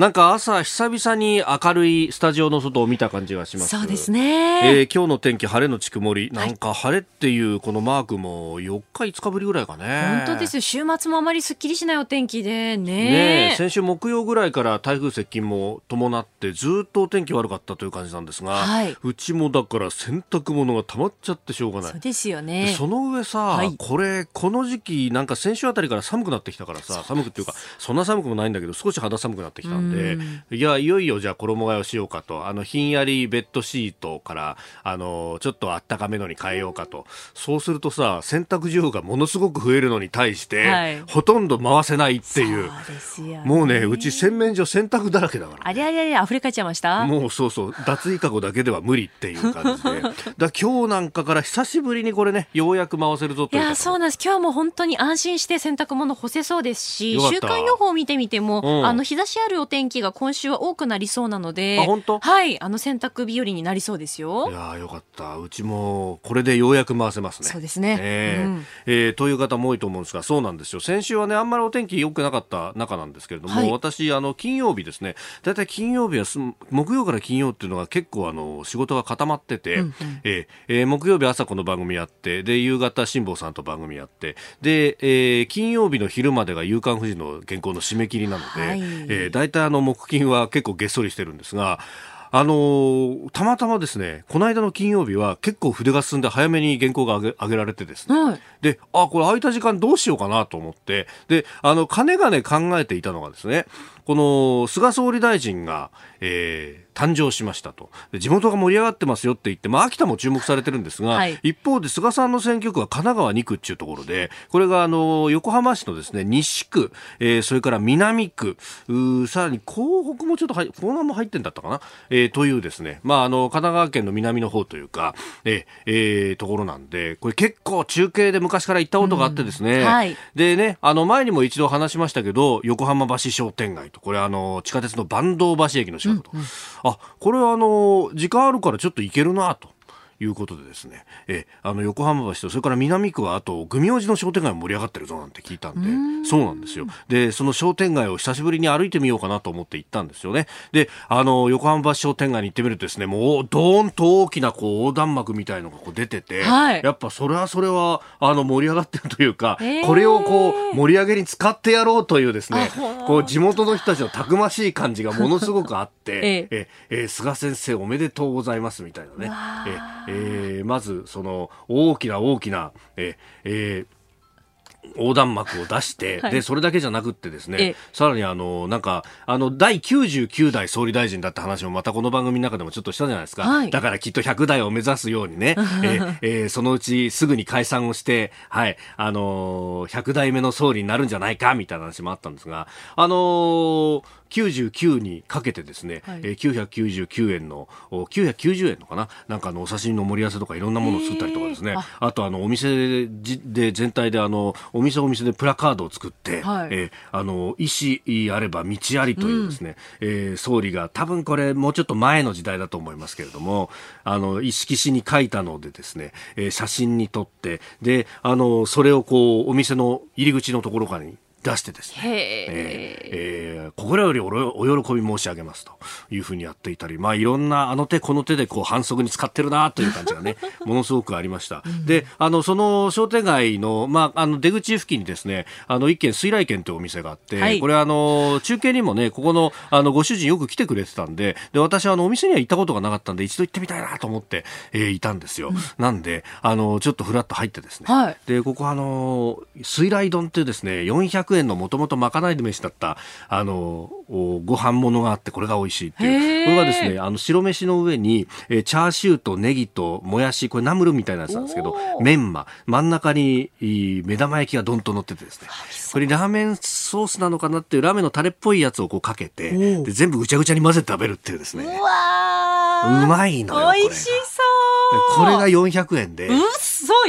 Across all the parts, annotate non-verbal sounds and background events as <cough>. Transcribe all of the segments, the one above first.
なんか朝久々に明るいスタジオの外を見た感じがします。そうですね、えー、今日の天気晴れのち曇り、なんか晴れっていうこのマークも4日5日ぶりぐらいかね本当です週末もあまりすっきりしないお天気でねね先週木曜ぐらいから台風接近も伴ってずっとお天気悪かったという感じなんですが、はい、うちもだから洗濯物が溜まっちゃってしょうがないそうですよねその上さ、はい、これこの時期なんか先週あたりから寒くなってきたからさ寒くっていうかそんな寒くもないんだけど少し肌寒くなってきたんでいやいよいよじゃあ衣替えをしようかと。あのひんやりベッドシートからあのちょっとあったかめのに変えようかと。そうするとさ洗濯需要がものすごく増えるのに対して、はい、ほとんど回せないっていう。もうねうち洗面所洗濯だらけだから。あれあれあれ溢れかえちゃいました？もうそうそう。脱衣かごだけでは無理っていう感じで。<laughs> だ今日なんかから久しぶりにこれねようやく回せるぞといやそうなんです。今日も本当に安心して洗濯物干せそうですし週間予報を見てみても、うん、あの日差しあるお天気が今週は多くなりそうなので、本当？はい、あの洗濯日和になりそうですよ。いやよかった。うちもこれでようやく回せますね。そうですね。えー、うん、えー、という方も多いと思うんですが、そうなんですよ。先週はね、あんまりお天気良くなかった中なんですけれども、はい、私、あの、金曜日ですね、だいたい金曜日は木曜から金曜っていうのが結構あの、仕事が固まってて、うんうん、えー、えー、木曜日朝この番組やって、で、夕方辛坊さんと番組やって、で、えー、金曜日の昼までが夕刊富士の原稿の締め切りなので、はい、えー、大体あの、木金は結構げっそりしてるんですが、あのー、たまたまですね、この間の金曜日は結構筆が進んで早めに原稿が上げ上げられてですね、はい、で、あ、これ空いた時間どうしようかなと思って、で、あの、かねがね考えていたのがですね、この菅総理大臣が、えー、誕生しましたと。地元が盛り上がってますよって言って、まあ、秋田も注目されてるんですが、はい、一方で菅さんの選挙区は神奈川2区っていうところでこれがあの横浜市のですね西区、えー、それから南区さらに港北もちょっと入港南も入ってんだったかな、えー、というですね、まあ、あの神奈川県の南の方というか、えーえー、ところなんでこれ結構中継で昔から行ったことがあってですね、はい、でねあの前にも一度話しましたけど横浜橋商店街とこれあの地下鉄の坂東橋駅の近くと、うんうん、あこれはあの時間あるからちょっと行けるなと。いうことでですね、えあの横浜橋とそれから南区はあと組王子の商店街も盛り上がってるぞなんて聞いたんでそうなんですよ。でその商店街を久しぶりに歩いてみようかなと思って行ったんですよね。であの横浜橋商店街に行ってみるとですねもうどーんと大きなこう横断幕みたいのがこう出てて、はい、やっぱそれはそれはあの盛り上がってるというか、えー、これをこう盛り上げに使ってやろうというですねこう地元の人たちのたくましい感じがものすごくあって、<laughs> ええ。え菅先生おめでとうございますみたいなね。ええー、まずその大きな大きな、ええー横断幕を出して、<laughs> はい、で、それだけじゃなくってですね、さらにあの、なんか、あの、第99代総理大臣だった話もまたこの番組の中でもちょっとしたじゃないですか。はい、だからきっと100代を目指すようにね、<laughs> ええー、そのうちすぐに解散をして、はい、あのー、100代目の総理になるんじゃないか、みたいな話もあったんですが、あのー99にかけてですね、はい、えー、999円の990円のかな？なんかあのお刺身の盛り合わせとかいろんなものを作ったりとかですね、あ。あとあのお店で全体であのお店お店でプラカードを作って、はい、えー、あの意思あれば道ありというですね、うん、えー、総理が多分これもうちょっと前の時代だと思いますけれどもあの意識紙に書いたのでですね、えー、写真に撮ってであのそれをこうお店の入り口のところからに出してですね、えー、えー、心よりお喜び申し上げますというふうにやっていたり、まあいろんなあの手この手でこう反則に使ってるなという感じがね、<laughs> ものすごくありました。うん、で、あの、その商店街の、まあ、あの出口付近にですね、あの一軒水来軒というお店があって、はい、これあの、中継にもね、ここのあのご主人よく来てくれてたんで、で、私あのお店には行ったことがなかったんで、一度行ってみたいなと思って、えー、いたんですよ。うん、なんで、あの、ちょっとふらっと入ってですね、はい、で、ここあの、水来丼っていうですね、400円のもともとまかない飯だった、あの、ご飯物があって、これが美味しいっていう。これがですね、あの、白飯の上に、えー、チャーシューとネギともやし、これナムルみたいなやつなんですけど、メンマ、真ん中に目玉焼きがどんと乗っててですね、これラーメンソースなのかなっていうラーメンのタレっぽいやつをこうかけて、で全部ぐちゃぐちゃに混ぜて食べるっていうですね。うまいのよ。美味しそう。これが400円で。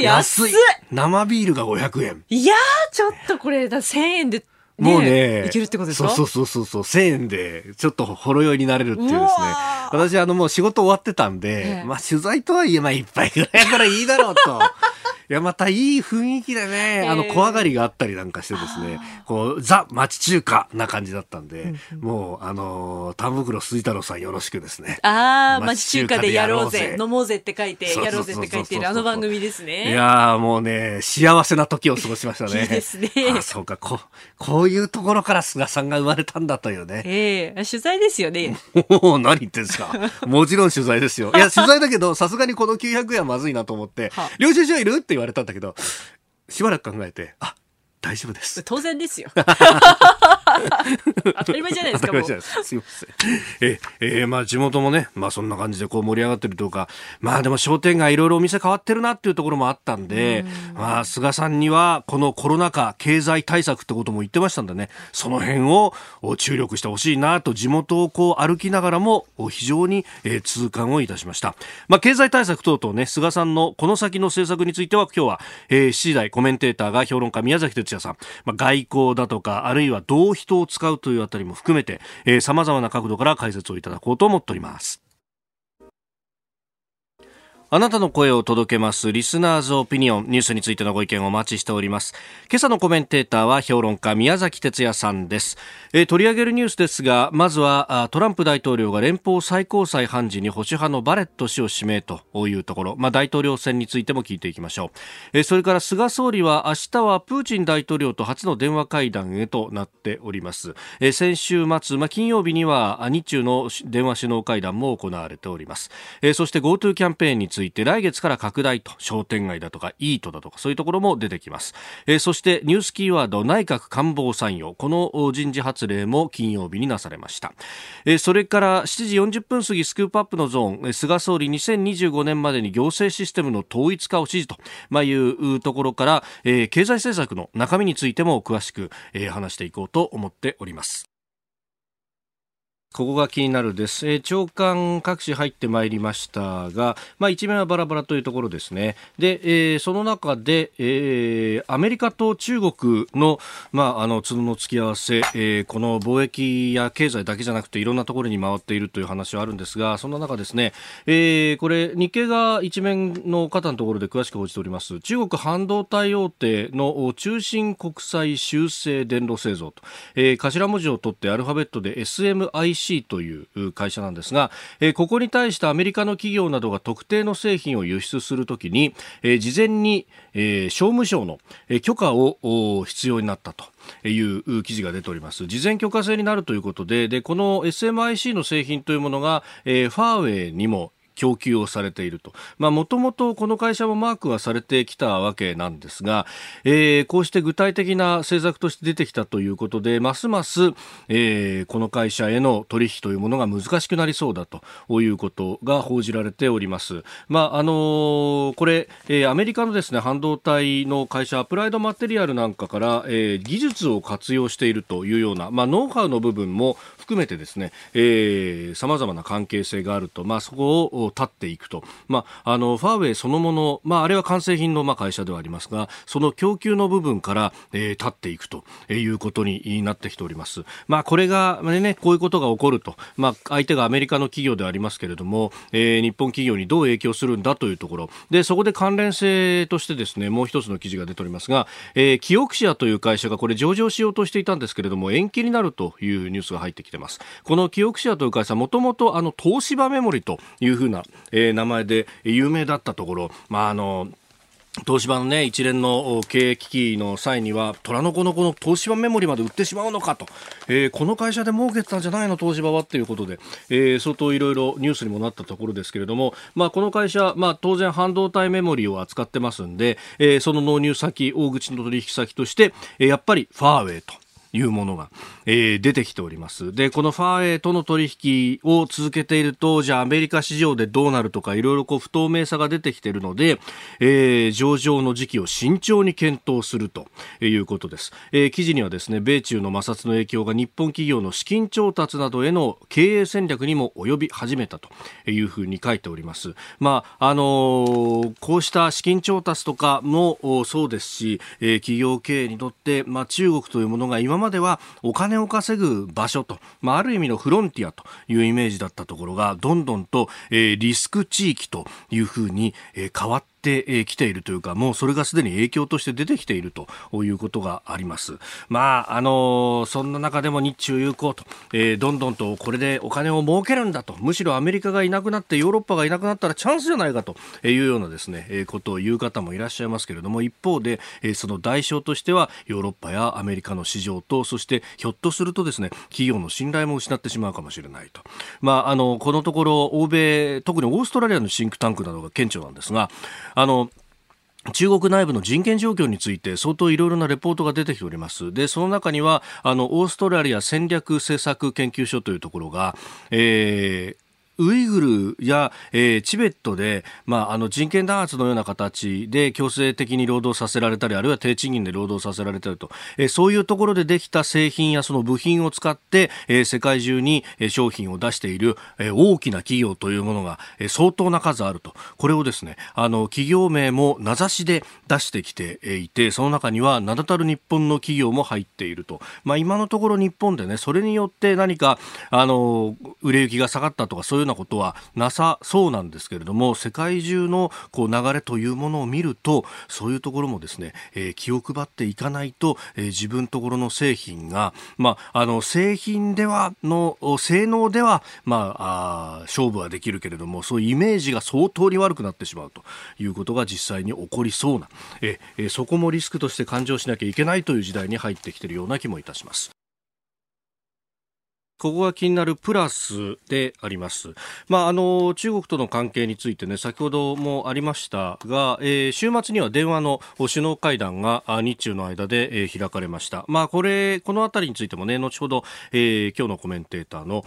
安い生ビールが500円。いやー、ちょっとこれだ、1000円でもうね、いけるってことですか？そうそうそうそう、1000円でちょっとほろ酔いになれるっていうですね。私、あの、もう仕事終わってたんで、ええ、まあ取材とはいえ、まあ一杯ぐらいからいいだろうと。いや、またいい雰囲気でね、あの、怖がりがあったりなんかしてですね、こう、ザ・町中華な感じだったんで、もう、あの、田袋水太郎さんよろしくですね。ああ、町中華でやろうぜ、飲もうぜって書いて、やろうぜって書いてるあの番組ですね。いやもうね、幸せな時を過ごしましたね。いいですね。あそうか、こう、こういうところから菅さんが生まれたんだというね。ええー、取材ですよね。お何言ってんですか。<laughs> もちろん取材ですよ。いや、取材だけど、さすがにこの900円はまずいなと思って、領収書いるって言われたんだけど、しばらく考えて、あ、大丈夫です。当然ですよ。<laughs> 当たり前じゃないですか。すいません。え、えー、まあ地元もね、まあそんな感じでこう盛り上がってるとか、まあでも商店街いろいろお店変わってるなっていうところもあったんで、んまあ菅さんにはこのコロナ禍経済対策ってことも言ってましたんでね、その辺を注力してほしいなと地元をこう歩きながらも非常に、えー、痛感をいたしました。まあ経済対策等々ね、菅さんのこの先の政策については今日は、えー、7時台コメンテーターが評論家宮崎哲也さん、まあ外交だとかあるいはどう人を使うというあたりも含めて、さまざまな角度から解説をいただこうと思っております。あなたの声を届けますリスナーズオピニオンニュースについてのご意見をお待ちしております。今朝のコメンテーターは評論家宮崎哲也さんです、えー、取り上げるニュースですがまずはトランプ大統領が連邦最高裁判事に保守派のバレット氏を指名というところ。まあ大統領選についても聞いていきましょう、えー、それから菅総理は明日はプーチン大統領と初の電話会談へとなっております、えー、先週末まあ金曜日には日中の電話首脳会談も行われております、えー、そして GoTo キャンペーンについてついて来月から拡大と商店街だとかイートだとかそういうところも出てきます、えー、そしてニュースキーワード内閣官房参与。この人事発令も金曜日になされました、えー、それから7時40分過ぎスクープアップのゾーン。菅総理2025年までに行政システムの統一化を指示と、まあ、いうところから、えー、経済政策の中身についても詳しく、えー、話していこうと思っております。ここが気になるです。えー、長官各紙入ってまいりましたが、まあ一面はバラバラというところですね。で、えー、その中で、えー、アメリカと中国の、まああの、角の付き合わせ、えー、この貿易や経済だけじゃなくていろんなところに回っているという話はあるんですが、そんな中ですね、えー、これ日経が一面の方のところで詳しく報じております。中国半導体大手の中心国際修正電路製造と、えー、頭文字を取ってアルファベットで SMIC c という会社なんですが、えここに対してアメリカの企業などが特定の製品を輸出するときに、え事前に、え商務省の許可を必要になったと。いう記事が出ております事前許可制になるということででこの SMIC の製品というものが、えー、ファーウェイにも供給をされていると。まあ、もともとこの会社もマークはされてきたわけなんですが、えー、こうして具体的な政策として出てきたということで、ますます、えー、この会社への取引というものが難しくなりそうだということが報じられております。まあ、あのー、これ、えー、アメリカのですね、半導体の会社、アプライドマテリアルなんかから、えー、技術を活用しているというような、まあ、ノウハウの部分も含めてですね、えー、様々な関係性があると、まあ、そこを立っていくと、まあ、あのファーウェイそのもの、まあ、あれは完成品のまあ会社ではありますがその供給の部分から、えー、立っていくということになってきております。まあ、これが、ね、こういうことが起こると、まあ、相手がアメリカの企業でありますけれども、えー、日本企業にどう影響するんだというところ。でそこで関連性としてですねもう一つの記事が出ておりますが、えー、キオクシアという会社がこれ上場しようとしていたんですけれども延期になるというニュースが入ってきてます。このキオクシアという会社もともとあの東芝メモリというふうなえー、名前で有名だったところ、まあ、あの東芝のね、一連の経営危機の際には、虎の子のこの東芝メモリまで売ってしまうのかと、えー、この会社で儲けてたんじゃないの、東芝はっていうことで、えー、相当いろいろニュースにもなったところですけれども、まあ、この会社、まあ、当然半導体メモリを扱ってますんで、えー、その納入先、大口の取引先として、え、やっぱりファーウェイと。いうものが、えー、出てきております。で、このファーウェイとの取引を続けていると、じゃあアメリカ市場でどうなるとか、いろいろこう不透明さが出てきているので、えー、上場の時期を慎重に検討するということです。えー、記事にはですね、米中の摩擦の影響が日本企業の資金調達などへの経営戦略にも及び始めたというふうに書いております。まあ、あのー、こうした資金調達とかもそうですし、えー、企業経営にとって、まあ、中国というものが今まではお金を稼ぐ場所と、まあ、ある意味のフロンティアというイメージだったところが、どんどんと、えー、リスク地域というふうに、えー、変わってってきているというか、もうそれがすでに影響として出てきているということがあります。まあ、あの、そんな中でも日中友好と、えー、どんどんとこれでお金を儲けるんだと、むしろアメリカがいなくなってヨーロッパがいなくなったらチャンスじゃないかというようなですね、え、ことを言う方もいらっしゃいますけれども、一方で、え、その代償としてはヨーロッパやアメリカの市場と、そしてひょっとするとですね、企業の信頼も失ってしまうかもしれないと。まあ、あの、このところ、欧米、特にオーストラリアのシンクタンクなどが顕著なんですが、あの、中国内部の人権状況について相当いろいろなレポートが出てきております。で、その中には、あの、オーストラリア戦略政策研究所というところが、えー、ウイグルや、えー、チベットで、まあ、あの人権弾圧のような形で強制的に労働させられたりあるいは低賃金で労働させられたりと、えー、そういうところでできた製品やその部品を使って、えー、世界中に商品を出している、えー、大きな企業というものが、えー、相当な数あると。これをですねあの企業名も名指しで出してきていてその中には名だたる日本の企業も入っていると、まあ、今のところ日本でねそれによって何かあの売れ行きが下がったとかそういうようなことはなさそうなんですけれども世界中のこう流れというものを見るとそういうところもですね、えー、気を配っていかないと、えー、自分ところの製品が、まあ、あの製品ではの性能では、まあ、あ勝負はできるけれどもそういうイメージが相当に悪くなってしまうということが実際に起こりそうなえー、そこもリスクとして勘定しなきゃいけないという時代に入ってきているような気もいたします。ここが気になるプラスであります。まあ、あの、中国との関係についてね、先ほどもありましたが、えー、週末には電話の首脳会談が日中の間で、えー、開かれました。まあ、これ、このあたりについてもね、後ほど、えー、今日のコメンテーターの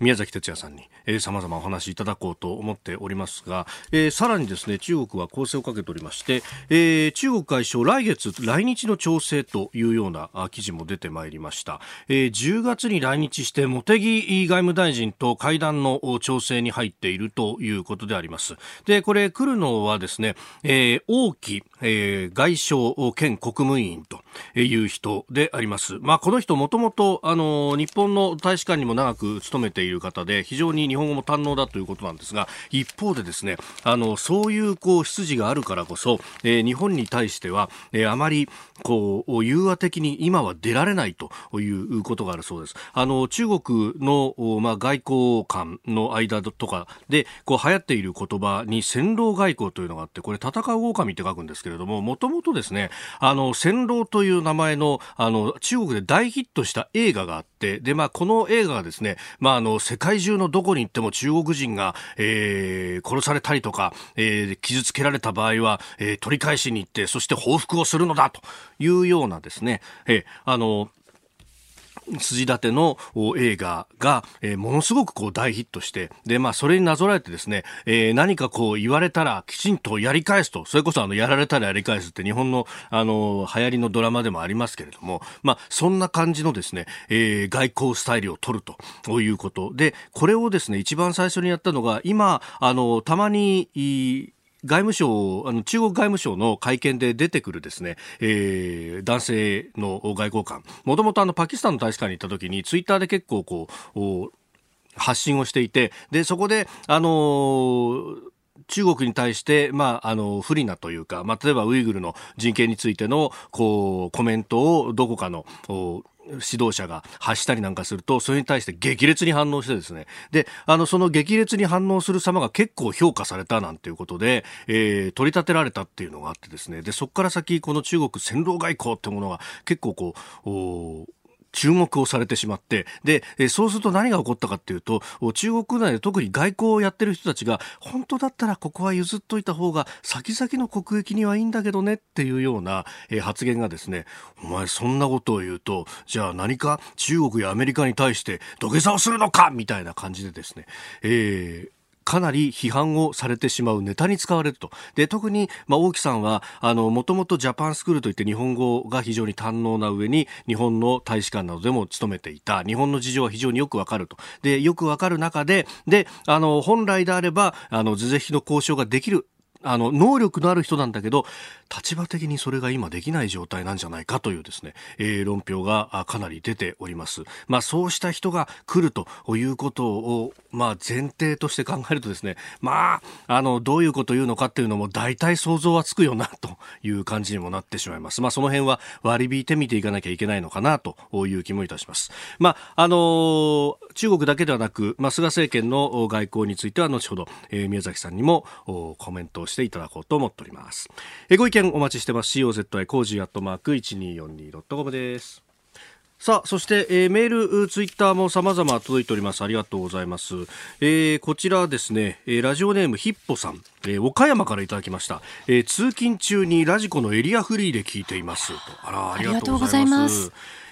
宮崎哲也さんに、えー、様々お話しいただこうと思っておりますが、えー、さらにですね、中国は攻勢をかけておりまして、えー、中国外相来月来日の調整というような記事も出てまいりました。えー、10月に来日して茂木外務大臣と会談の調整に入っているということであります。で、これ来るのはですね、えー、王毅、えー、外相兼国務委員という人であります。まあ、この人もともと、あの、日本の大使館にも長く勤めているいう方で非常に日本語も堪能だということなんですが一方でですねあのそういうこう出自があるからこそ、えー、日本に対しては、えー、あまりこう融和的に今は出られないということがあるそうです。あの中国の、まあ、外交官の間とかでこう流行っている言葉に戦狼外交というのがあってこれ戦う狼って書くんですけれどももともとですねあの戦狼という名前のあの中国で大ヒットした映画があってで、まあ、この映画がですね、まあ、あの世界中のどこに行っても中国人が、えー、殺されたりとか、えー、傷つけられた場合は、えー、取り返しに行って、そして報復をするのだというようなですね、えー、あの、筋立ての映画が、えー、ものすごくこう大ヒットして、で、まあ、それになぞらえてですね、えー、何かこう言われたらきちんとやり返すと、それこそあの、やられたらやり返すって日本の、あの、流行りのドラマでもありますけれども、まあ、そんな感じのですね、えー、外交スタイルを取るということ。で、これをですね、一番最初にやったのが、今、あの、たまに、外務省、あの中国外務省の会見で出てくるですね、えー、男性の外交官、もともとパキスタンの大使館に行った時にツイッターで結構こう、発信をしていて、で、そこで、あのー中国に対して、まあ、あの、不利なというか、まあ、例えばウイグルの人権についての、こう、コメントをどこかの、指導者が発したりなんかすると、それに対して激烈に反応してですね、で、あの、その激烈に反応する様が結構評価されたなんていうことで、えー、取り立てられたっていうのがあってですね、で、そこから先、この中国戦狼外交ってものが結構こう、注目をされてしまって、で、そうすると何が起こったかっていうと、中国内で特に外交をやってる人たちが、本当だったらここは譲っといた方が、先々の国益にはいいんだけどねっていうような、発言がですね、お前そんなことを言うと、じゃあ何か中国やアメリカに対して土下座をするのかみたいな感じでですね、えー、かなり批判をされてしまうネタに使われると。で、特に、まあ、大木さんは、あの、もともとジャパンスクールといって日本語が非常に堪能な上に、日本の大使館などでも勤めていた、日本の事情は非常によくわかると。で、よくわかる中で、で、あの、本来であれば、あの、是々非の交渉ができるあの、能力のある人なんだけど、立場的にそれが今できない状態なんじゃないかというですね、えー、論評がかなり出ております。まあそうした人が来るということを、まあ前提として考えるとですね、まあ、あの、どういうことを言うのかっていうのも大体想像はつくよなという感じにもなってしまいます。まあその辺は割り引いて見ていかなきゃいけないのかなという気もいたします。まあ、あのー、中国だけではなく、まあ菅政権の外交については後ほど、えー、宮崎さんにもコメントをしていただこうと思っております。えご意見見お待ちしてます COZY コージーアットマーク 1242.com ですさあ、そして、えー、メール、ツイッターも様々届いております。ありがとうございます。えー、こちらですね、えー、ラジオネームヒッポさん、えー、岡山からいただきました。えー、通勤中に radiko のエリアフリーで聞いています。あら、ありがとうございます。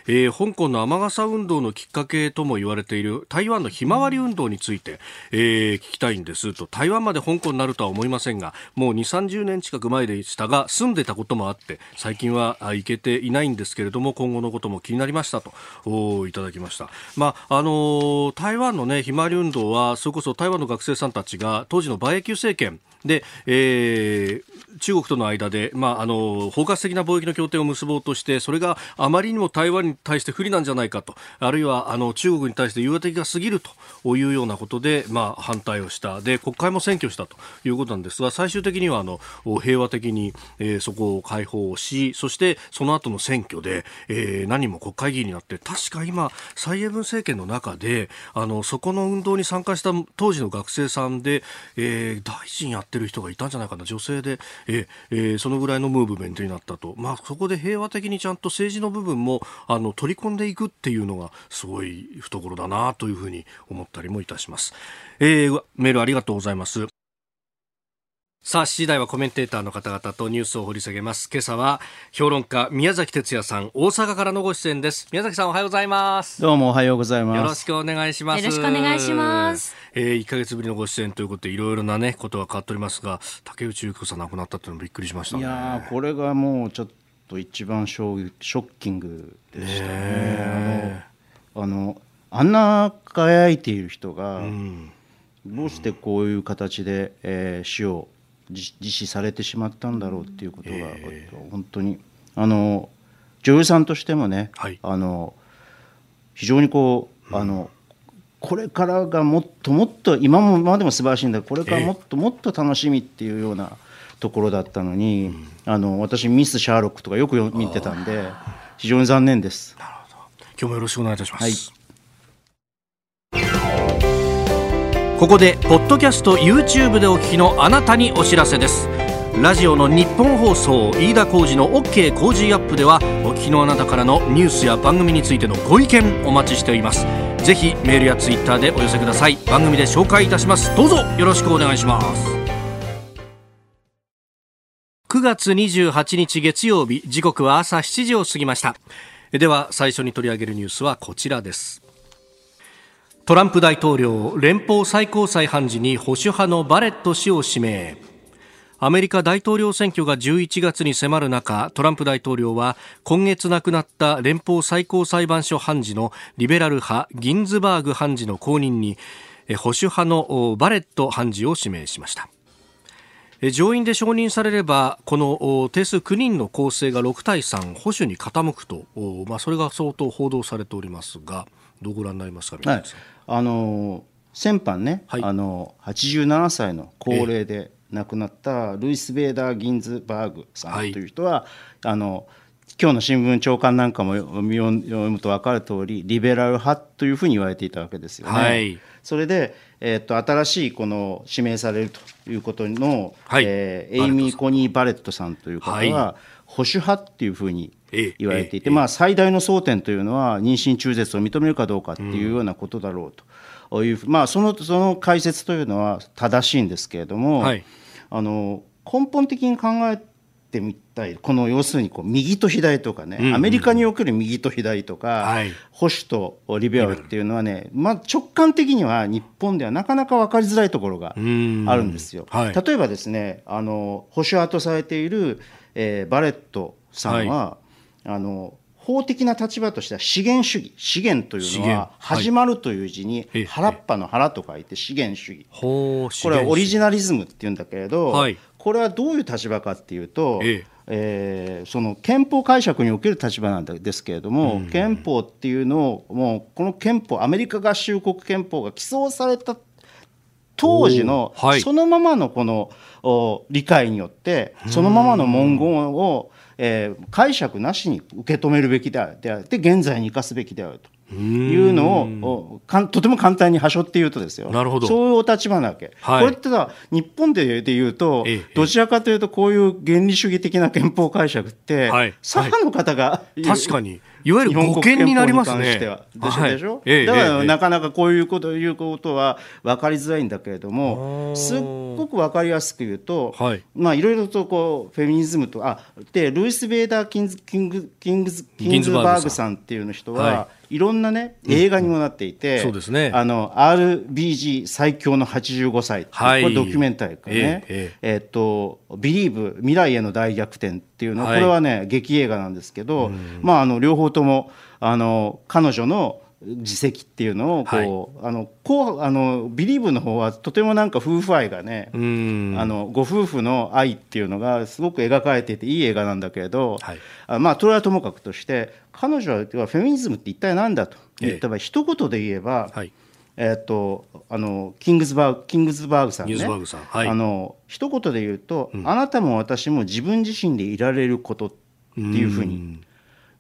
えー、香港の雨傘運動のきっかけとも言われている台湾のひまわり運動について、えー、聞きたいんですと。台湾まで香港になるとは思いませんがもう2 3 0年近く前でしたが住んでたこともあって最近は行けていないんですけれども今後のことも気になりましたと。おいただきました、まああのー、台湾の、ね、ひまわり運動はそれこそ台湾の学生さんたちが当時の馬英九政権で、えー、中国との間で、まあ、あの包括的な貿易の協定を結ぼうとしてそれがあまりにも台湾に対して不利なんじゃないかとあるいはあの中国に対して融和的が過ぎるというようなことで、まあ、反対をした。で国会も選挙したということなんですが最終的にはあの平和的に、えー、そこを解放しそしてその後の選挙で、えー、何も国会議員になって確か今蔡英文政権の中であのそこの運動に参加した当時の学生さんで、えー、大臣やってる人がいたんじゃないかな女性で、ええー、そのぐらいのムーブメントになったと、まあ、そこで平和的にちゃんと政治の部分もあの取り込んでいくっていうのがすごい懐だなというふうに思ったりもいたします、えー、メールありがとうございますさあ、7時台はコメンテーターの方々とニュースを掘り下げます。今朝は評論家宮崎哲也さん、大阪からのご出演です。宮崎さんおはようございます。どうもおはようございます。よろしくお願いします。よろしくお願いします。えー、1ヶ月ぶりのご出演ということでいろいろなねことが変わっておりますが、竹内優子さん亡くなったっていうのもびっくりしました、ね、いやこれがもうちょっと一番ショッキングでしたね。あのあんな輝いている人が、うん、どうしてこういう形で、えー、死を実施されてしまったんだろうっていうことが、えー、本当に。あの女優さんとしてもね、はい、あの非常にこう、あのこれからがもっともっと今もまでも素晴らしいんだこれからもっともっと楽しみっていうようなところだったのに、えー、あの私ミス・シャーロックとかよく見てたんで非常に残念です。なるほど。今日もよろしくお願いいたします。はい。ここでポッドキャスト YouTube でお聞きのあなたにお知らせです。ラジオの日本放送飯田浩司の OK 工事アップではお聞きのあなたからのニュースや番組についてのご意見お待ちしております。ぜひメールやツイッターでお寄せください。番組で紹介いたします。どうぞよろしくお願いします9月28日月曜日時刻は朝7時を過ぎました。では最初に取り上げるニュースはこちらです。トランプ大統領連邦最高裁判事に保守派のバレット氏を指名。アメリカ大統領選挙が11月に迫る中トランプ大統領は今月亡くなった連邦最高裁判所判事のリベラル派ギンズバーグ判事の後任に保守派のバレット判事を指名しました。上院で承認されればこの定数9人の構成が6対3保守に傾くと、まあ、それが相当報道されておりますがどうご覧になりますか、はい、あの先般ね、はい、あの87歳の高齢で亡くなったルイス・ベーダー・ギンズバーグさんという人は、はい、あの今日の新聞長官なんかも読むと分かる通りリベラル派というふうに言われていたわけですよね。はい、それで、えーと、新しいこの指名されるということの、はい、えー、エイミー・コニー・バレットさんという方は、保守派っていうふうに言われていて、まあ、最大の争点というのは妊娠中絶を認めるかどうかっていうようなことだろうという、まあ、そのその解説というのは正しいんですけれども、はい、あの根本的に考えてみたいこの要するにこう右と左とかね、うんうん、アメリカにおける右と左とか、はい、保守とリベラルっていうのはね、まあ、直感的には日本ではなかなか分かりづらいところがあるんですよ。はい、例えばですねあの保守派とされている、えー、バレットさんは、はい、あの法的な立場としては資源主義資源というのは始まるという字に原っぱの原と書いて資源主義。これはオリジナリズムっていうんだけれど、これはどういう立場かっていうと、ええー、その憲法解釈における立場なんですけれども、うん、憲法っていうのをもうこの憲法アメリカ合衆国憲法が起草された当時のそのままのこの理解によってそのままの文言をえー、解釈なしに受け止めるべきであって現在に生かすべきであると。いうのをかんとても簡単にはしょって言うとですよ。なるほど。そういうお立場なわけ、はい、これってさ日本でで言うと、ええ、どちらかというとこういう原理主義的な憲法解釈って、はい、左派の方が、確かに。いわゆる保険になりますね。でしょ、でしょ、だからなかなかこういうこということは分かりづらいんだけれども、すっごく分かりやすく言うと、はい、まあいろいろとこうフェミニズムとあでルイス・ベーダー・キンズキングキングキンズバーグさん。っていう人は、いろんなね映画にもなっていて、そうですね、あの RBG 最強の85歳はい、これドキュメンタリーね、えええー、っと「ビリーブ未来への大逆転」っていうのは、これはね劇映画なんですけど、まああの両方ともあの彼女の自責っていうのをこう、はい、あのこうあのビリーブの方はとてもなんか夫婦愛がねあのご夫婦の愛っていうのがすごく描かれていていい映画なんだけれど、はい、あまあそれはともかくとして彼女はフェミニズムって一体何だと言った場合、ええ、一言で言えば、はい、えー、っとあのキングズバーグキングズバーグさん。ねはい、あの一言で言うと、うん、あなたも私も自分自身でいられることっていうふうに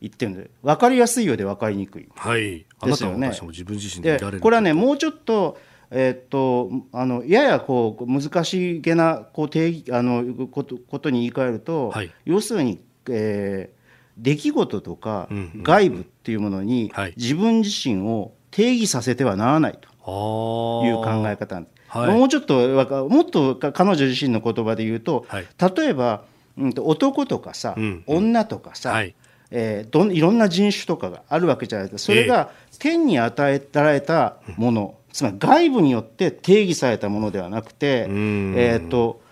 言ってるんで分かりやすいようで分かりにくい。はい。ですよね。自分自身でこれはねもうちょっとえー、っとあのややこう難しげなこう定義あのことことに言い換えると、はい、要するに、えー、出来事とか外部っていうものに自分自身を定義させてはならないと。いう考え方、はい、もうちょっともっと彼女自身の言葉で言うと、はい、例えば、うん、男とかさ、うんうん、女とかさ、はいえー、どいろんな人種とかがあるわけじゃないですか。それが天に与えられたもの、えー、つまり外部によって定義されたものではなくて、えーと、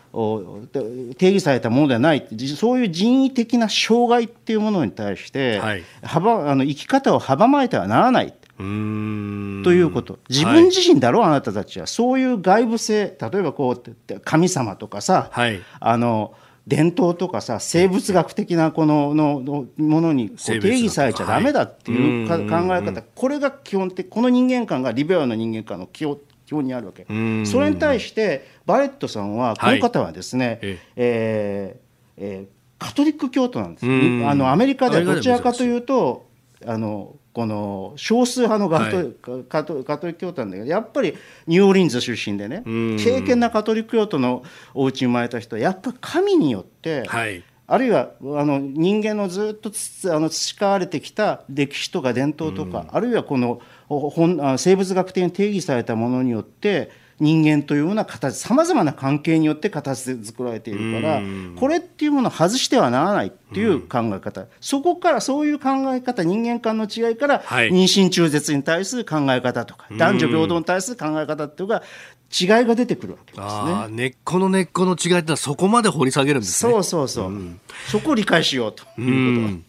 定義されたものではない。そういう人為的な障害っていうものに対して、はい、幅あの生き方を阻まれてはならない。ということ。自分自身だろ？う、はい、あなたたちは。そういう外部性。例えばこう神様とかさ、はい、あの伝統とかさ生物学的なこのののものにこう定義されちゃだめだっていうか、考え方。これが基本的この人間観がリベラルな人間観の基本基本にあるわけ。それに対してバレットさんはこの方はですね、はい、えええー、カトリック教徒なんですあのアメリカではどちらかというとあのこの少数派のガト,、はい、カトカトリック教徒なんだけどやっぱりニューオーリンズ出身でね経験なカトリック教徒のお家に生まれた人はやっぱり神によって、はい、あるいはあの人間のずっとあの培われてきた歴史とか伝統とか、あるいはこの本生物学的に定義されたものによって人間というような形さまざまな関係によって形で作られているからこれっていうものを外してはならないっていう考え方そこからそういう考え方人間間の違いから妊娠中絶に対する考え方とか男女平等に対する考え方っていうのが違いが出てくるわけですね。根っこの根っこの違いってそこまで掘り下げるんですね。そうそうそう。うん、そこを理解しようということは。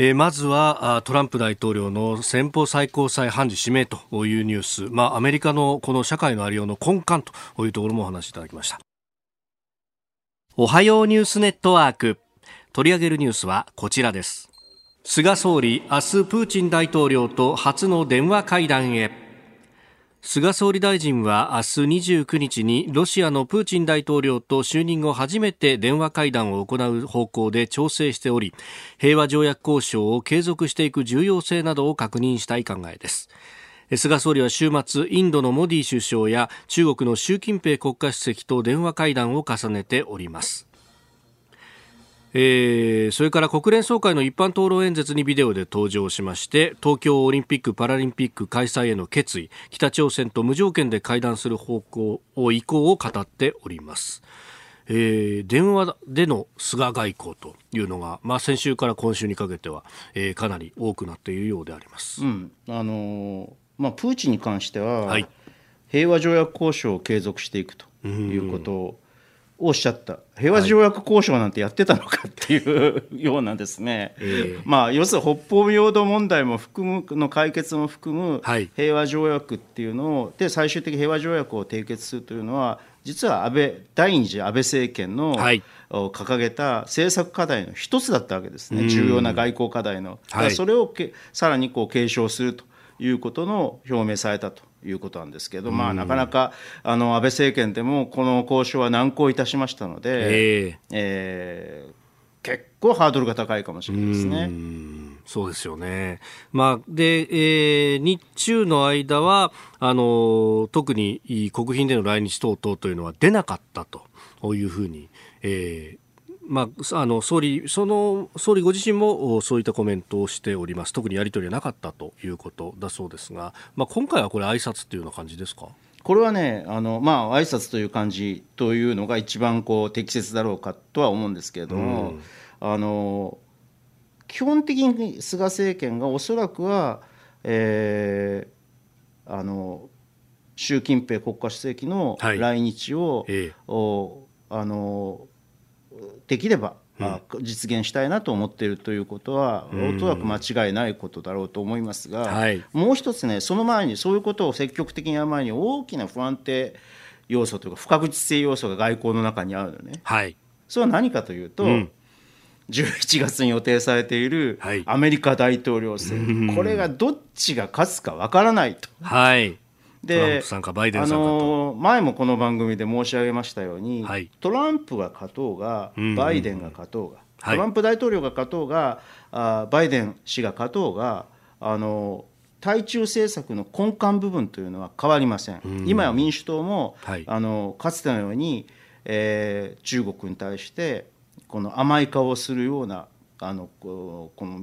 えー、まずはトランプ大統領の先方最高裁判事指名というニュース、まあ、アメリカのこの社会のありようの根幹というところもお話しいただきました。おはようニュースネットワーク。取り上げるニュースはこちらです。菅総理明日プーチン大統領と初の電話会談へ。菅総理大臣は明日29日にロシアのプーチン大統領と就任後初めて電話会談を行う方向で調整しており平和条約交渉を継続していく重要性などを確認したい考えです。菅総理は週末インドのモディ首相や中国の習近平国家主席と電話会談を重ねております。えー、それから国連総会の一般討論演説にビデオで登場しまして東京オリンピック・パラリンピック開催への決意北朝鮮と無条件で会談する方向を意向を語っております。えー、電話での菅外交というのが、まあ、先週から今週にかけては、えー、かなり多くなっているようであります、うん。あのー、まあ、プーチンに関しては、はい、平和条約交渉を継続していくということをおっしゃった。平和条約交渉なんてやってたのかっていうようなですね、はい、まあ要するに北方領土問題も含むの解決も含む平和条約っていうのをで最終的平和条約を締結するというのは実は安倍第二次安倍政権の、はい、掲げた政策課題の一つだったわけですね。重要な外交課題の、はい、それをけさらにこう継承するということの表明されたということなんですけど、まあ、なかなかあの安倍政権でもこの交渉は難航いたしましたので、えー、えー、結構ハードルが高いかもしれないですね。そうですよね。まあ、で、えー、日中の間は、あの、特に国賓での来日等々というのは出なかったというふうに、えー、まあ、あの総理その総理ご自身もそういったコメントをしております。特にやり取りはなかったということだそうですが、まあ、今回はこれ挨拶っていうような感じですか？これはねあの、まあ挨拶という感じというのが一番こう適切だろうかとは思うんですけれども、うん、あの基本的に菅政権がおそらくは、えー、あの習近平国家主席の来日を、はいえ。え、あのできれば、まあ、実現したいなと思っているということは、おそらく間違いないことだろうと思いますが、はい、もう一つね、その前に、そういうことを積極的にやる前に、大きな不安定要素というか、不確実性要素が外交の中にあるのね。はい、それは何かというと、うん、11月に予定されているアメリカ大統領選、はい、これがどっちが勝つかわからないと。はいであの前もこの番組で申し上げましたように、はい、トランプが勝とうが、バイデンが勝とうが、トランプ大統領が勝とうが、あバイデン氏が勝とうがあの対中政策の根幹部分というのは変わりません、今や民主党も、はい、あのかつてのように、えー、中国に対してこの甘い顔をするようなあのこの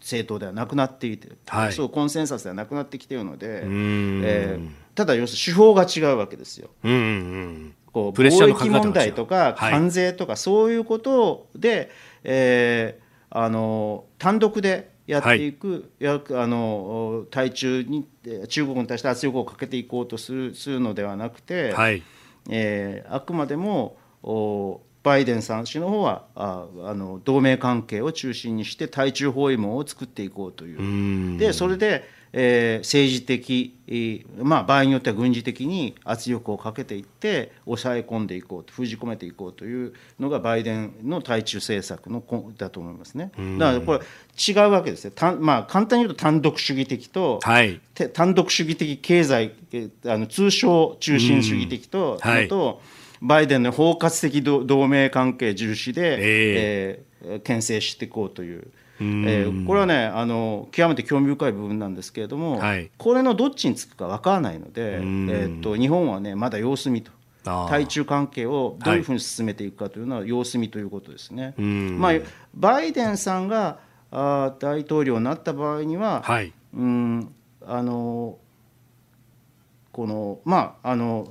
政党ではなくなっていて、はい、そうコンセンサスではなくなってきているので、えー、ただ要するに手法が違うわけですよ。うんうんこう貿易問題とか関税とかそういうことで、はい、えー、あの単独でやっていく、はい、あの対中に中国に対して圧力をかけていこうとするするのではなくて、はい、えー、あくまでもおバイデンさん氏の方はああの同盟関係を中心にして対中包囲網を作っていこうという。でそれで、えー、政治的、えー、まあ、場合によっては軍事的に圧力をかけていって抑え込んでいこうと封じ込めていこうというのがバイデンの対中政策のだと思いますね。だからこれ違うわけですね、まあ、簡単に言うと単独主義的と、はい、単独主義的経済あの通商中心主義的と、はい、とバイデンの包括的同盟関係重視で、えー、えー、牽制していこうという。えー、これはねあの極めて興味深い部分なんですけれども、はい、これのどっちにつくか分からないので、えーと、日本はねまだ様子見と対中関係をどういうふうに進めていくかというのは様子見ということですね。まあ、バイデンさんがあ大統領になった場合には、はい、うんあのこのまああの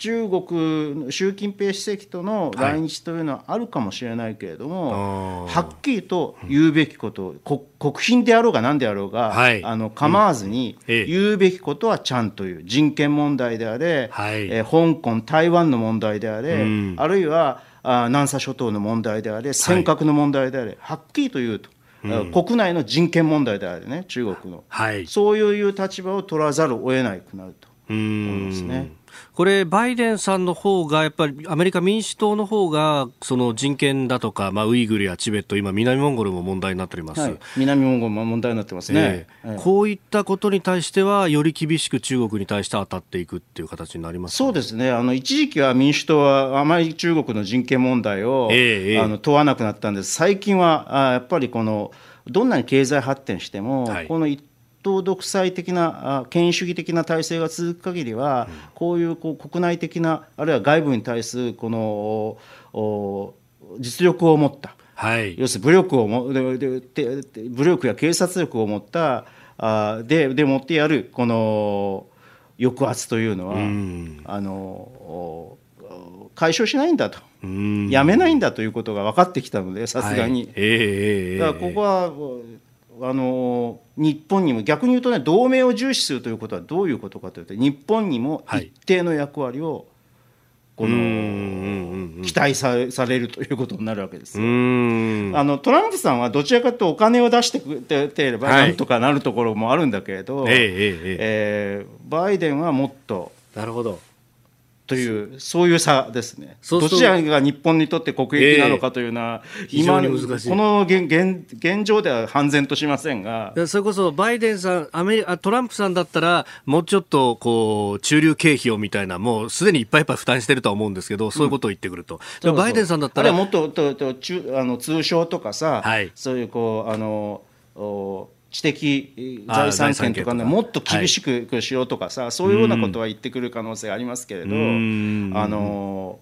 中国、習近平主席との来日というのはあるかもしれないけれども、はい、はっきりと言うべきこと、国賓であろうが何であろうが、はい、あの構わずに言うべきことはちゃんと言う、人権問題であれ、はい、え香港、台湾の問題であれ、うん、あるいはあ南沙諸島の問題であれ、尖閣の問題であれ、はっきりと言うと。うん、国内の人権問題であれね、中国の、はい、そういう立場を取らざるを得ないくなると思いますね。これ、バイデンさんの方が、やっぱりアメリカ民主党の方が、その人権だとか、まあ、ウイグルやチベット、今、南モンゴルも問題になっております、はい、南モンゴルも問題になってますね、えー、こういったことに対しては、より厳しく中国に対して当たっていくっていう形になりますそうですね。あの、一時期は民主党はあまり中国の人権問題を、えー、あの問わなくなったんです、最近はあやっぱりこの、どんなに経済発展しても、はい、この一党独裁的な権威主義的な体制が続く限りは、こういうこう国内的なあるいは外部に対するこの実力を持った、はい。要するに武力をもでででで武力や警察力を持ったあでで持ってやるこの抑圧というのは、うん。あのお解消しないんだと、うん。やめないんだということが分かってきたのでさすがに、はいええええだからここはあの日本にも逆に言うとね同盟を重視するということはどういうことかというと日本にもはい。一定の役割をこの期待さされるということになるわけです。あのトランプさんはどちらかというとお金を出してくれてればはい。なんとかなるところもあるんだけれど、ええええええ。ーバイデンはもっとえなるほど。というそういう差ですね。どちらが日本にとって国益なのかというのは、非常に難しい。この現現現状では判然としませんがそれこそバイデンさんアメリあトランプさんだったらもうちょっとこう中流経費をみたいなもうすでにいっぱいいっぱい負担してるとは思うんですけど、そういうことを言ってくると、でもバイデンさんだったらもっととと中あの通商とかさ、はい。そういうこうあのお知的財産権とかねもっと厳しくしようとかさ、そういうようなことは言ってくる可能性がありますけれど、ん。あの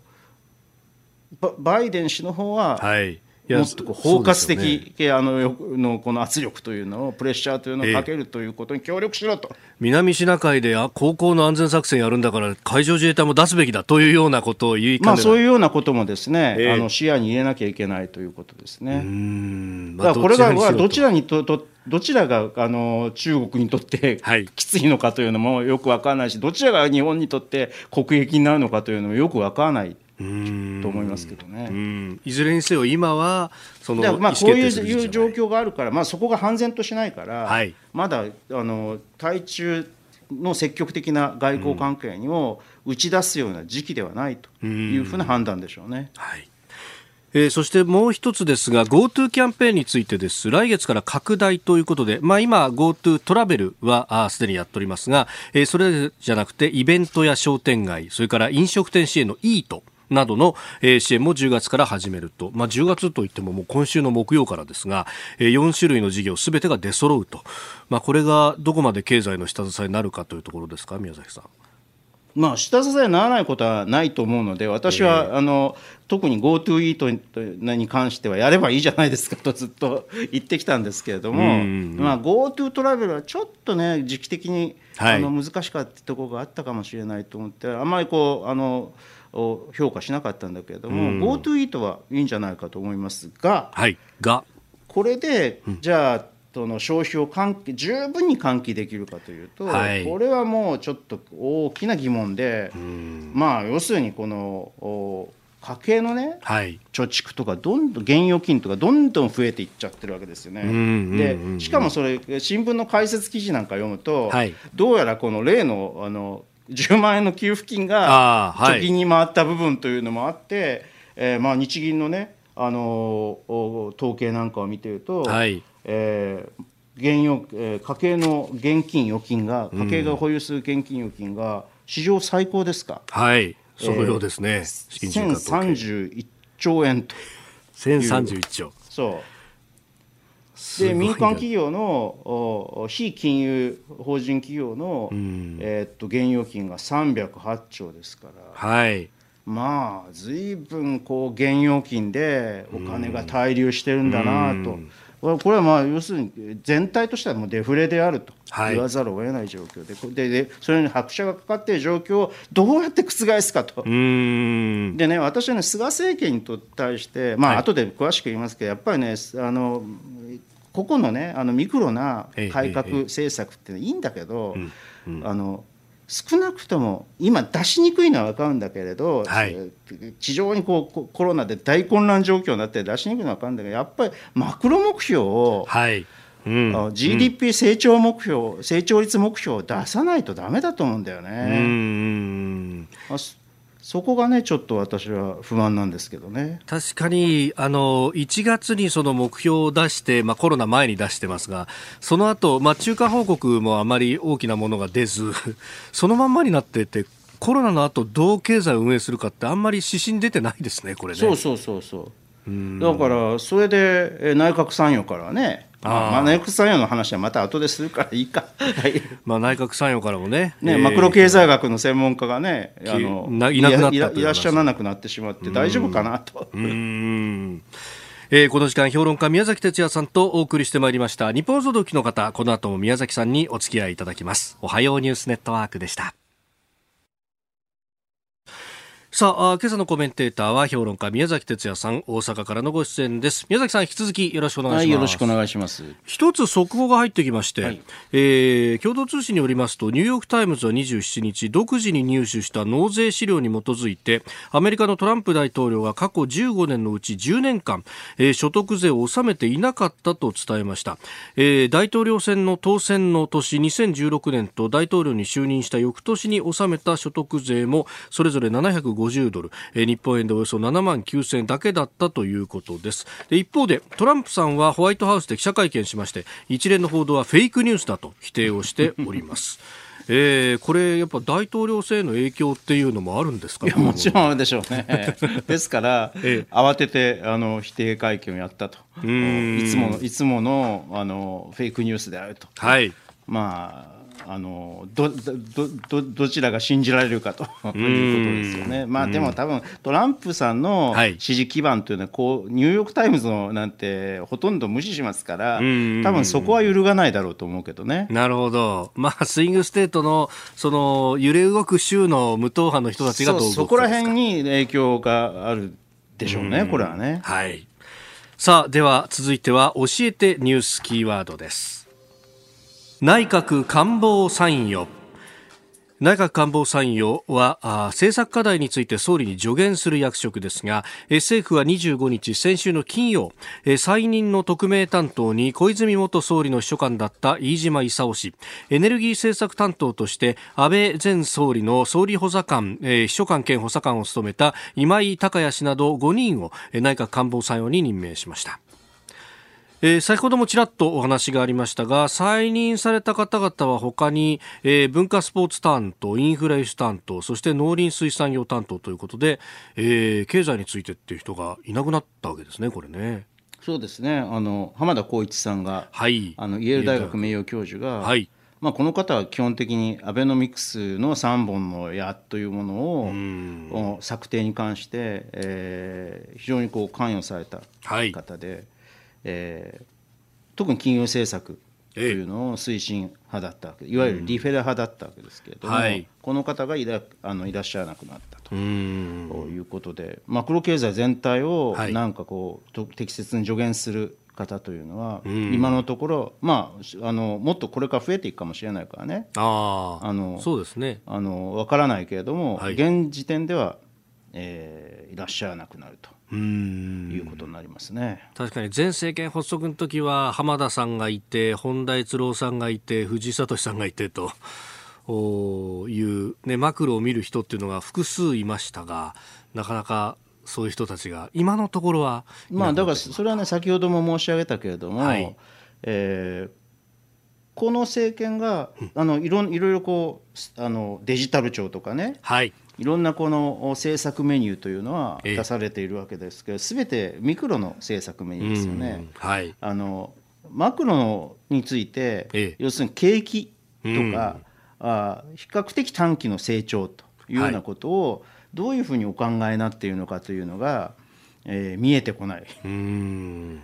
ババイデン氏の方は、はい。いもっとこう包括そうですよね。的、あのよのこの圧力というのをプレッシャーというのをかけるということに協力しろと、南シナ海であ高校の安全作戦やるんだから海上自衛隊も出すべきだというようなことを言いまあ、そういうようなこともですね、ええ。あの視野に入れなきゃいけないということですね。うん。だからこれがまあどちららにととどちらがあの中国にとってはい。きついのかというのもよく分からないし、どちらが日本にとって国益になるのかというのもよく分からないうん。と思いますけどね。うん。いずれにせよ今はそのまあこういう状況があるから、まあ、そこが判然としないから、はい。まだあの対中の積極的な外交関係にも打ち出すような時期ではないというふうな判断でしょうね。はいえーそしてもう一つですが GoTo キャンペーンについてです。来月から拡大ということで、まあ、今 GoTo トラベルはすでにやっておりますが、えーそれじゃなくてイベントや商店街それから飲食店支援のイートなどの、え支援も10月から始めると、まあ、10月といってももう今週の木曜からですが、え4種類の事業すべてが出揃うと、まあ、これがどこまで経済の下支えになるかというところですか宮崎さん。まあ、下支えにならないことはないと思うので、私は、あの特に GoTo イートに関してはやればいいじゃないですかとずっと言ってきたんですけれども、まあ、GoTo トラベルはちょっとね、時期的に、はいあの難しかったところがあったかもしれないと思って、あんまりこうあのお評価しなかったんだけれども、GoTo イートはいいんじゃないかと思いますが、はい、が、これで、じゃあ、その消費を喚起十分に喚起できるかというと、はい。これはもうちょっと大きな疑問で、まあ、要するにこのお家計のね、はい、貯蓄とかどんどん現預金とかどんどん増えていっちゃってるわけですよね。んうんうんでしかもそれ新聞の解説記事なんか読むと、はい。どうやらこの例のあの10万円の給付金が貯金に回った部分というのもあって、えーまあ、日銀のねあのお統計なんかを見てると、はいえー現預えー家計の現金預金が家計が保有する現金預金が史上最高ですか、はい、そのようですね。資金循環統計1031兆円と。1031兆。そうで民間企業のお非金融法人企業の、えーっと現預金が308兆ですからはい。まあ随分こう現預金でお金が滞留してるんだなと。これはまあ要するに全体としてはもうデフレであるとはい。言わざるを得ない状況で,、ででそれに拍車がかかっている状況をどうやって覆すかと。でね、私はね、菅政権に対して、まあ後で詳しく言いますけど、やっぱりね、あの個々のね、あのミクロな改革政策っていいんだけど、あの少なくとも今、出しにくいのは分かるんだけれど、はいえー非常にこうココロナで大混乱状況になって、出しにくいのは分かるんだけど、やっぱりマクロ目標を、はい。うん。GDP 成長目標、成長率目標を出さないとダメだと思うんだようね。ーん。そこがね、ちょっと私は不安なんですけどね。確かに、あの、1月にその目標を出して、まあコロナ前に出してますが、その後、まあ中間報告もあまり大きなものが出ず、<laughs> そのまんまになってて、コロナの後どう経済を運営するかってあんまり指針出てないですね、これね。そうそうそうそう。うん。だからそれでえー内閣参与からね、まあまあ、内閣参与の話はまた後でするからいいか、はい。まあ内閣参与からもね。ねえー。マクロ経済学の専門家がね、あのないなくなったといらいらっしゃらなくなってしまって大丈夫かなと。うえー、この時間評論家宮崎哲弥さんとお送りしてまいりました。ニッポン放送お聴きの方この後も宮崎さんにお付き合いいただきます。おはようニュースネットワークでしたさあ今朝のコメンテーターは評論家宮崎哲弥さん大阪からのご出演です。宮崎さん引き続きよろしくお願いします、はい、よろしくお願いします。一つ速報が入ってきまして、はい、えー、共同通信によりますとニューヨークタイムズは27日独自に入手した納税資料に基づいてアメリカのトランプ大統領が過去15年のうち10年間、えー、所得税を納めていなかったと伝えました、えー、大統領選の当選の年2016年と大統領に就任した翌年に納めた所得税もそれぞれ750 50ドル、えー、日本円でおよそ7万9000円だけだったということです。で一方でトランプさんはホワイトハウスで記者会見しまして一連の報道はフェイクニュースだと否定をしております。<laughs> えー、これ、やっぱ大統領選への影響っていうのもあるんですか、ね、もちろんあるでしょうね、<laughs> ですから、ええ、慌ててあの否定会見をやったと、いつものいつものあのフェイクニュースであると。はい。まああのどどどどちらが信じられるかということですよね。まあでも多分トランプさんの支持基盤というのはこうニューヨーク・タイムズのなんてほとんど無視しますから多分そこは揺るがないだろうと思うけどね。なるほど。まあスイングステートのその揺れ動く州の無党派の人たちがどうそこら辺に影響があるでしょうね、これはね。はい。さあでは続いては教えてニュースキーワードです。内閣官房参与。内閣官房参与は政策課題について総理に助言する役職ですが政府は25日先週の金曜再任の特命担当に小泉元総理の秘書官だった飯島勲氏エネルギー政策担当として安倍前総理の総理補佐官、秘書官兼補佐官を務めた今井隆也氏など5人を内閣官房参与に任命しました。えー、先ほどもちらっとお話がありましたが再任された方々は他に、えー、文化スポーツ担当インフレ輸出担当そして農林水産業担当ということで、えー、経済についてっていう人がいなくなったわけですねこれね。そうですねあの浜田光一さんが、はい、あのイェール大学名誉教授が、はいまあ、この方は基本的にアベノミクスの3本の矢というものを策定に関して、えー、非常にこう関与された方で。はいえー、特に金融政策というのを推進派だったわけいわゆるリフェラ派だったわけですけれども、うんはい、この方がいらあのいらっしゃらなくなったと。いうことでマクロ経済全体をなんかこう、はい、適切に助言する方というのは、今のところ、まあ、あのもっとこれから増えていくかもしれないからね。ああのそうですね。あの分からないけれども、はい、現時点では、えー、いらっしゃらなくなると。いうことになりますね。確かに前政権発足の時は浜田さんがいて本田悦郎さんがいて藤井聡さんがいてという、ね、マクロを見る人っていうのが複数いましたがなかなかそういう人たちが今のところはまあだからそれはね先ほども申し上げたけれども、はい、えー、この政権があのいろいろこうあのデジタル庁とかね、はい、いろんなこの政策メニューというのは出されているわけですけど、すべてミクロの政策メニューですよね。はい、あのマクロについて、要するに景気とか、あ比較的短期の成長というようなことをどういうふうにお考えになっているのかというのが、えー、見えてこない。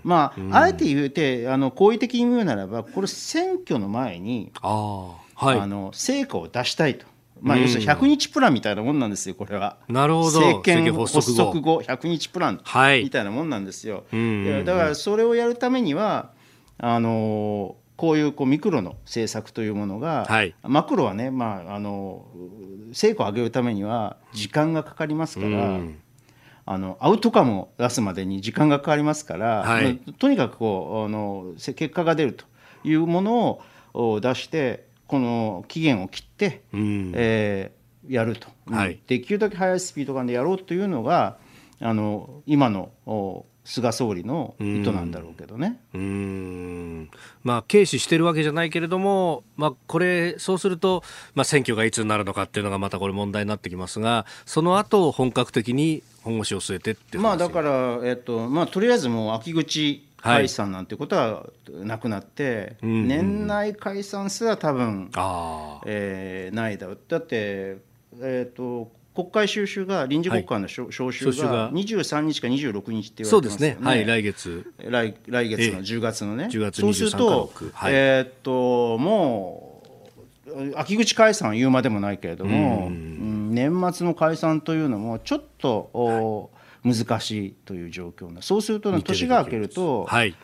まああえて言うてあの好意的に言うならばこれ選挙の前にあ、はい、あの成果を出したいと。まあ、要するに100日プランみたいなもんなんですよ、これは。なるほど。政権発足後、100日プラン。みたいなもんなんですよ。はい、だからそれをやるためには、あのこういうこうミクロの政策というものが、はい、マクロはね、まあ、あの成果を上げるためには時間がかかりますから。あのアウトカムを出すまでに時間がかかりますから、はい、とにかくこうあの結果が出るというものを出してこの期限を切って、うん、えー、やると、はい、できるだけ速いスピード感でやろうというのがあの今の菅総理の意図なんだろうけどね。うん。まあ、軽視してるわけじゃないけれども、まあ、これ、そうすると、まあ、選挙がいつになるのかっていうのがまたこれ問題になってきますが、その後本格的に本腰を据えてってまあだから、えっとまあ、とりあえずもう秋口解散なんてことはなくなって、はい、年内解散すら多分、あえー、ないだろう。だって、えーと、国会収集が臨時国会の召集が23日か26日って言われてますよね。そうですね。はい、来月。来来月の10月のね。10月そうすると、はい、えー、っともう秋口解散言うまでもないけれども、うん、年末の解散というのもちょっと、はい、難しいという状況な。そうすると、ね、年が明けると、はい、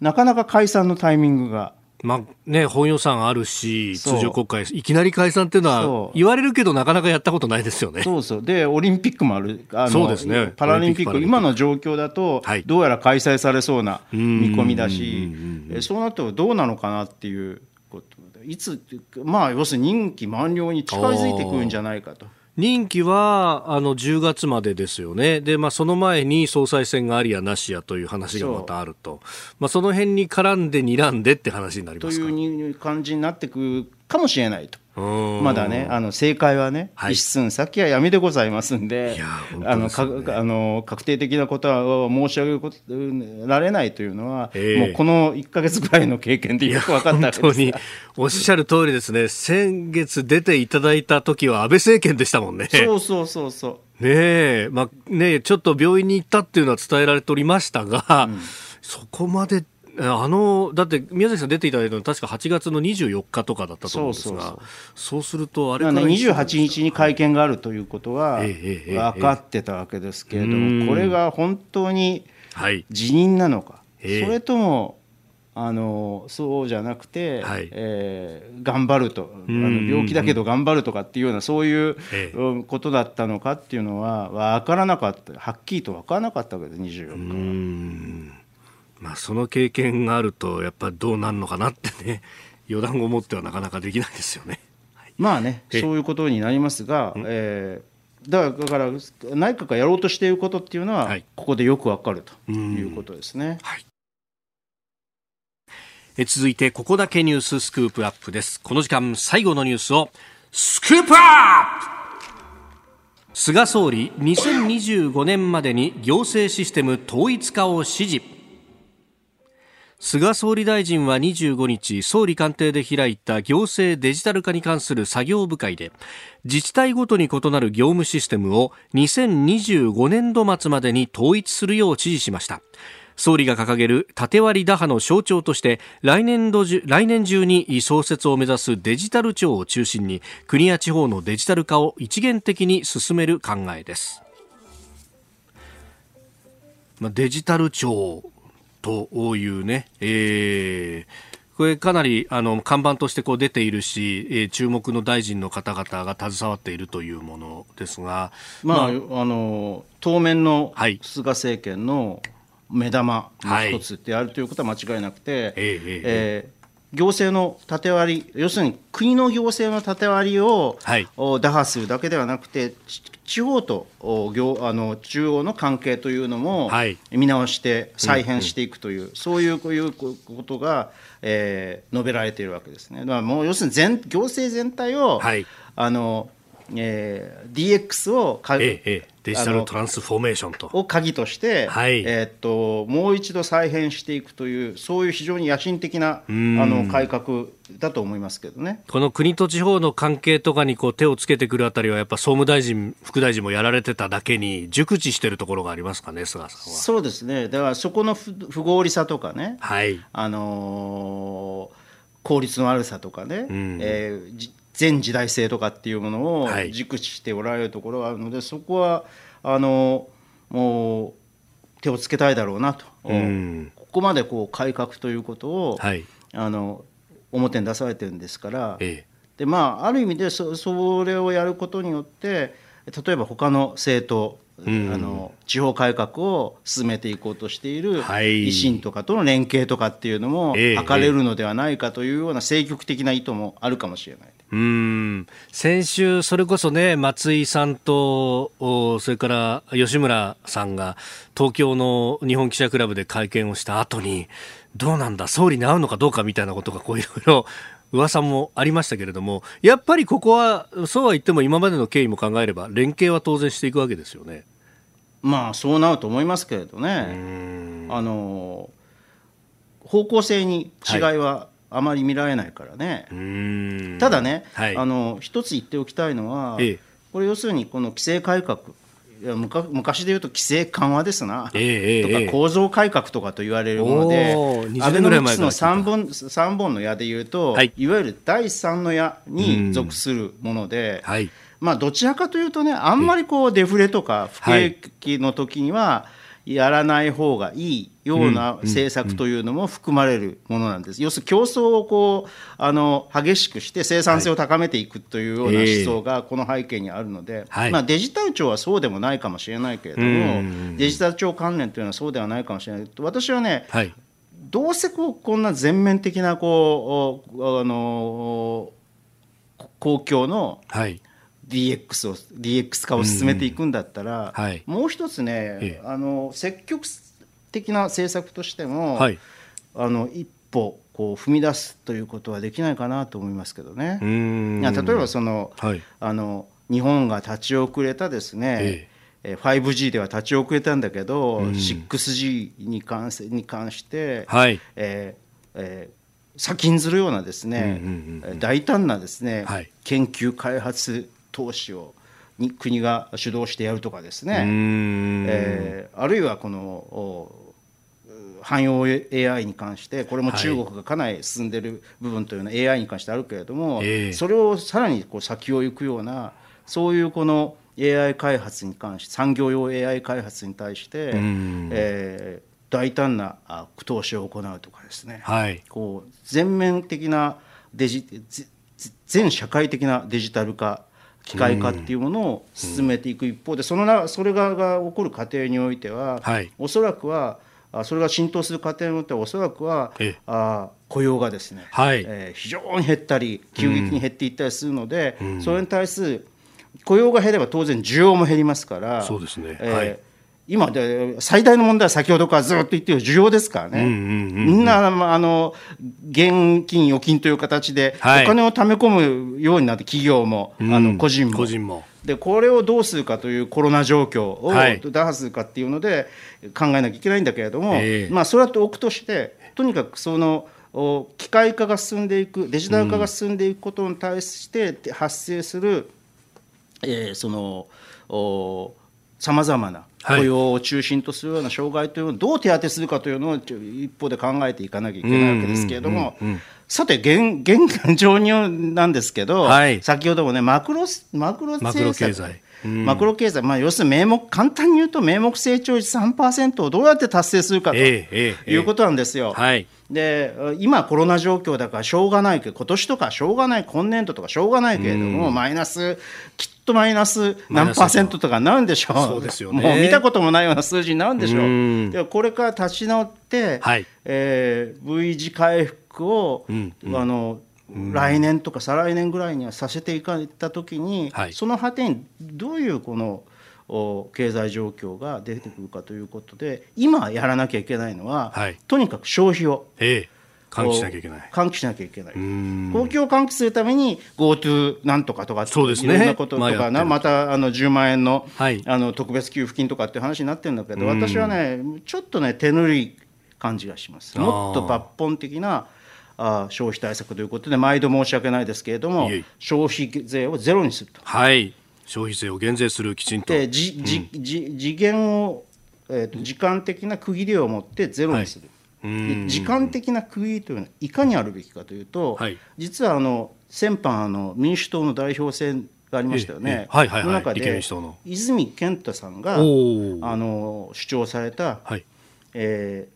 なかなか解散のタイミングが。まあね、本予算あるし、通常国会、いきなり解散っていうのは、言われるけど、なかなかやったことないですよね。そうそう、で、オリンピックもある、あのそうですね、パラリンピック、今の状況だと、どうやら開催されそうな見込みだし、そうなるとどうなのかなっていうこといつ、まあ、要するに任期満了に近づいてくるんじゃないかと。任期はあの10月までですよね、でまあ、その前に総裁選がありやなしやという話がまたあると、そ,、まあ、その辺に絡んで、睨んでって話になりますという感じになってくるかもしれないと。まだね、あの正解はね、はい、一寸先は闇でございますんで、ね、あのかあの確定的なことは申し上げることられないというのは、えー、もうこの1か月ぐらいの経験でよく分かった本当におっしゃる通りですね、先月出ていただいた時は安倍政権でしたもんね。そうそうそうそう。ねえ、まあね、ちょっと病院に行ったっていうのは伝えられておりましたが、うん、そこまであのだって宮崎さん出ていただいたのは確か8月の24日とかだったと思うんですがそうするとあれから、ね、28日に会見があるということは分かってたわけですけれども、これが本当に辞任なのか、それともあのそうじゃなくて、はい、えー、頑張ると。あの病気だけど頑張るとかっていうようなそういうことだったのかっていうのは分からなかった。はっきりと分からなかったわけです24日は。まあ、その経験があるとやっぱりどうなるのかなってね <laughs> 予断を持ってはなかなかできないですよね。はい、まあねそういうことになりますが、えー、だから内閣がやろうとしていることっていうのは、はい、ここでよくわかるということですね。はい。え続いてここだけニューススクープアップです。この時間最後のニュースをスクープアップ!菅総理2025年までに行政システム統一化を指示菅総理大臣は25日総理官邸で開いた行政デジタル化に関する作業部会で自治体ごとに異なる業務システムを2025年度末までに統一するよう指示しました。総理が掲げる縦割り打破の象徴として来年度来年中に創設を目指すデジタル庁を中心に国や地方のデジタル化を一元的に進める考えです。まあデジタル庁というね、えー、これかなりあの看板としてこう出ているし、えー、注目の大臣の方々が携わっているというものですが、まあ、まあ、あの当面の菅政権の目玉の一つであるということは間違いなくて、はい、えー、えー行政の縦割り要するに国の行政の縦割りを、はい、打破するだけではなくて地方と行あの中央の関係というのも見直して再編していくという、うんうん、そういうこういうことが、えー、述べられているわけですね。だからもう要するに全行政全体を、はい、あのえー、DX をか、ええ、デジタルトランスフォーメーションと。を鍵として、はい、えー、っともう一度再編していくというそういう非常に野心的なあの改革だと思いますけどね。この国と地方の関係とかにこう手をつけてくるあたりはやっぱ総務大臣副大臣もやられてただけに熟知しているところがありますかね菅さんは。そうですね。だからそこの不合理さとかね、はい。あのー効率の悪さとかね、うん、えー、全時代性とかっていうものを熟知しておられるところがあるので、はい、そこはあのもう手をつけたいだろうなと、うん、ここまでこう改革ということを、はい、あの表に出されてるんですから、ええ、でまあ、ある意味でそそれをやることによって例えば他の政党あの地方改革を進めていこうとしている維新とかとの連携とかっていうのも図れるのではないかというような政局的な意図もあるかもしれない。うん。先週、それこそね松井さんとそれから吉村さんが東京の日本記者クラブで会見をした後にどうなんだ総理に会うのかどうかみたいなことがこういろいろ噂もありましたけれどもやっぱりここはそうは言っても今までの経緯も考えれば連携は当然していくわけですよね。まあそうなると思いますけれどね。あの方向性に違いはあまり見られないからね。はい、ただね、はい、あの一つ言っておきたいのは、ええ、これ要するにこの規制改革昔で言うと規制緩和ですな、えー、とか構造改革とかと言われるもので、アベノミクスの3本 ,3 本の矢で言うと、はい、いわゆる第3の矢に属するもので、はい、まあ、どちらかというとねあんまりこうデフレとか不景気の時には、やらない方がいいような政策というのも含まれるものなんです。要するに競争をこうあの激しくして生産性を高めていくというような思想がこの背景にあるので、はい、まあ、デジタル庁はそうでもないかもしれないけれども、デジタル庁関連というのはそうではないかもしれない。私はね、はい、どうせこうこんな全面的なこうあの公共の、はい DX を DX 化を進めていくんだったら、うんはい、もう一つね、ええ、あの積極的な政策としても、はい、あの一歩こう踏み出すということはできないかなと思いますけどね。例えばその、はい、あの日本が立ち遅れたですね、ええ、5G では立ち遅れたんだけど、うん、6G に関せに関して、はい。えーえー、先んずるようなですね、うんうんうん、大胆なですね、はい、研究開発投資をに国が主導してやるとかですね、えー、あるいはこの汎用 AI に関してこれも中国がかなり進んでる部分というのは AI に関してあるけれども、はい、それをさらにこう先を行くようなそういうこの AI 開発に関して産業用 AI 開発に対して、えー、大胆な投資を行うとかですね、はい、こう全面的なデジ全社会的なデジタル化機械化っていうものを進めていく一方で、そのなそれがが起こる過程においては、はい、おそらくはそれが浸透する過程においてはおそらくはあ雇用がですね、はい。えー、非常に減ったり急激に減っていったりするので、うん、それに対する雇用が減れば当然需要も減りますからそうですね、えー、はい今で最大の問題は先ほどからずっと言ってる需要ですからね、みんなあの現金、預金という形で、お金を貯め込むようになって、企業も、あの個人も。個人も。でこれをどうするかというコロナ状況を打破するかっていうので考えなきゃいけないんだけれども、はい、まあ、それはと置くとしてとにかくその機械化が進んでいくデジタル化が進んでいくことに対して発生する、うん、えー、そのさまざまな雇用を中心とするような障害というのをどう手当てするかというのを一方で考えていかなきゃいけないわけですけれども、さて現、現状になんですけど、はい、先ほどもね、マクロマクロ政策。マクロ経済、まあ、要するに名目、簡単に言うと、名目成長率3%をどうやって達成するかということなんですよ。えーえーはい、で今、コロナ状況だからしょうがないけど、今年とかしょうがない、今年度とかしょうがないけれども、マイナス、きっとマイナス何パーセントとかなるんでしょう、そうですよね、もう見たこともないような数字になるんでしょう、でこれから立ち直って、はい。えー、V 字回復を、うんうん、あの来年とか再来年ぐらいにはさせていかれた時に、はい、その果てにどういうこの経済状況が出てくるかということで今やらなきゃいけないのは、はい、とにかく消費を。ええ喚起しなきゃいけない。喚起しなきゃいけない。公共を喚起するために GoTo なんとかとかそうですね。いろんなこととかな、またあの10万円の,、はい、あの特別給付金とかっていう話になってるんだけど、私はねちょっとね手ぬるい感じがします。もっと抜本的なあ消費対策ということで毎度申し訳ないですけれども消費税をゼロにすると。はい消費税を減税するきちんと。でじじじ次元を、えーと、時間的な区切りを持ってゼロにする。はい、時間的な区切りというのはいかにあるべきかというと、はい、実はあの先般あの民主党の代表選がありましたよね。はいはいはい、の中で泉健太さんがあの主張された、はい。え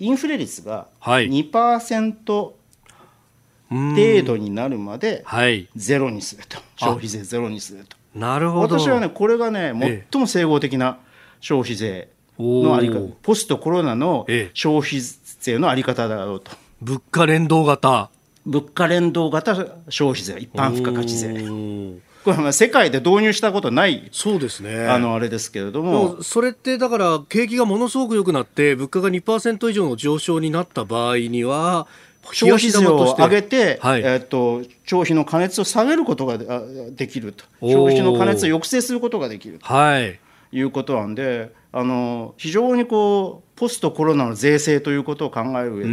ー、インフレ率が2%程度になるまでゼロにすると、消費税ゼロにすると。なるほど。私はねこれがね最も整合的な消費税のあり方、ポストコロナの消費税のあり方だろうと。物価連動型。物価連動型消費税一般付加価値税。これは世界で導入したことないそうですね。あのあれですけれども。それってだから景気がものすごく良くなって物価が2%以上の上昇になった場合には消費税を上げて、はい、えーと、消費の過熱を下げることができると。消費の過熱を抑制することができると、はい、いうことなんであの非常にこうポストコロナの税制ということを考える上で、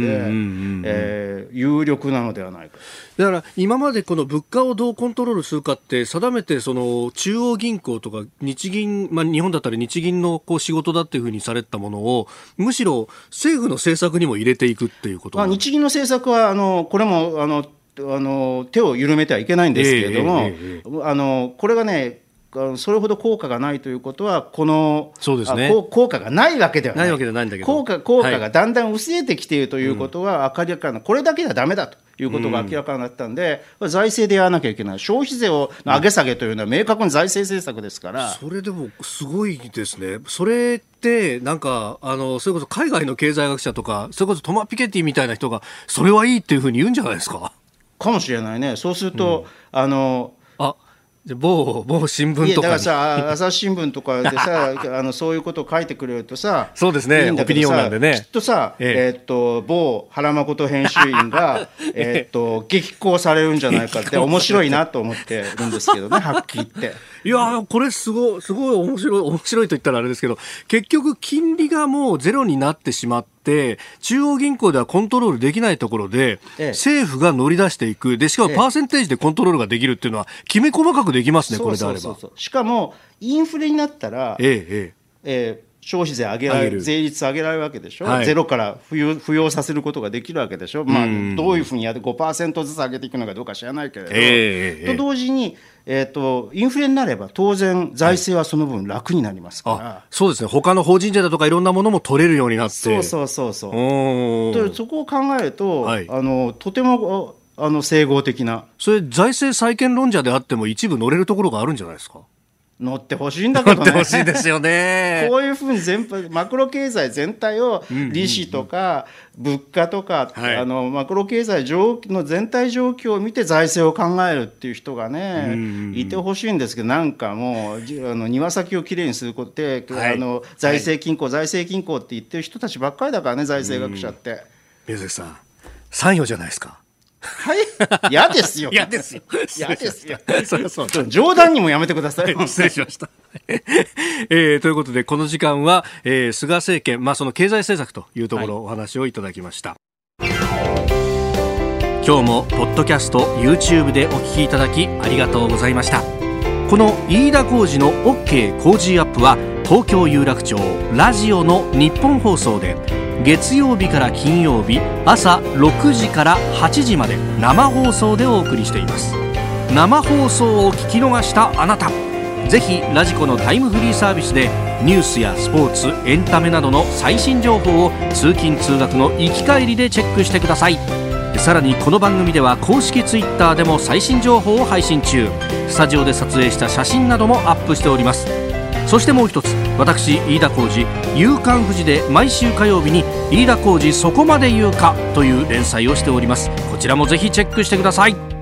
え有力なのではないか。だから今までこの物価をどうコントロールするかって定めてその中央銀行とか日銀、まあ、日本だったら日銀のこう仕事だっていうふうにされたものをむしろ政府の政策にも入れていくっていうこと。まあ、日銀の政策はあのこれもあのあの手を緩めてはいけないんですけれども、えーえー、あのこれがねそれほど効果がないということは、このそうです、ね、効果がないわけではない、ないわけないんだけど。効果効果がだんだん薄れてきているということは明らかな、これだけではだめだということが明らかになったんで、うん、財政でやらなきゃいけない、消費税を上げ下げというのは明確に財政政策ですから、それでもすごいですね、それってなんかあの、それこそ海外の経済学者とか、それこそトマ・ピケティみたいな人が、それはいいっていうふうに言うんじゃないですか？かもしれないね、そうすると、うん、あの某某新聞とかだからさ朝日新聞とかでさ <laughs> あのそういうことを書いてくれるとさそうですね。オピニオンなんでね。きっとさ、えー、っと某原誠編集員が <laughs> えっと激高されるんじゃないかって面白いなと思ってるんですけどねはっきり言っていやこれすごいすごい面白い面白いと言ったらあれですけど結局金利がもうゼロになってしまって、中央銀行ではコントロールできないところで、ええ、政府が乗り出していく。でしかもパーセンテージでコントロールができるっていうのはきめ細かくできますねこれであれば。しかもインフレになったら、えええ。えー消費税上げられる税率上げられるわけでしょ、はい、ゼロから扶養扶養させることができるわけでしょ、まあ、どういうふうにやって5%ずつ上げていくのかどうか知らないけれど、えー、と同時に、えーと、インフレになれば当然財政はその分楽になりますから、はい、そうですね。他の法人税だとかいろんなものも取れるようになって。そうそうそうそう。そこを考えると、はい、あのとてもあの整合的な。それ財政再建論者であっても一部乗れるところがあるんじゃないですか？乗ってほしいんだけどね。ほしいですよね。<laughs> こういうふうに全般、マクロ経済全体を利子とか物価とか、うんうんうん、あのマクロ経済の全体状況を見て財政を考えるっていう人がね、いてほしいんですけど、なんかもう、あの庭先をきれいにすることで、はい、あの財政均衡、はい、財政均衡って言ってる人たちばっかりだからね、財政学者って。宮崎さん、参与じゃないですか。はい嫌ですよ。嫌ですよ。嫌ですよ。そりゃそう。冗談にもやめてください。<laughs> 失礼しました。えー、ということで、この時間は、えー、菅政権、まあ、その経済政策というところ、お話をいただきました。今日も、ポッドキャスト、YouTube でお聞きいただき、ありがとうございました。この飯田浩二の OK 工事アップは、東京有楽町ラジオの日本放送で、月曜日から金曜日朝6時から8時まで生放送でお送りしています。生放送を聞き逃したあなたぜひラジコのタイムフリーサービスでニュースやスポーツエンタメなどの最新情報を通勤通学の行き帰りでチェックしてください。さらにこの番組では公式 Twitter でも最新情報を配信中。スタジオで撮影した写真などもアップしております。そしてもう一つ私飯田浩司「夕刊富士」で毎週火曜日に「飯田浩司そこまで言うか」という連載をしております。こちらもぜひチェックしてください。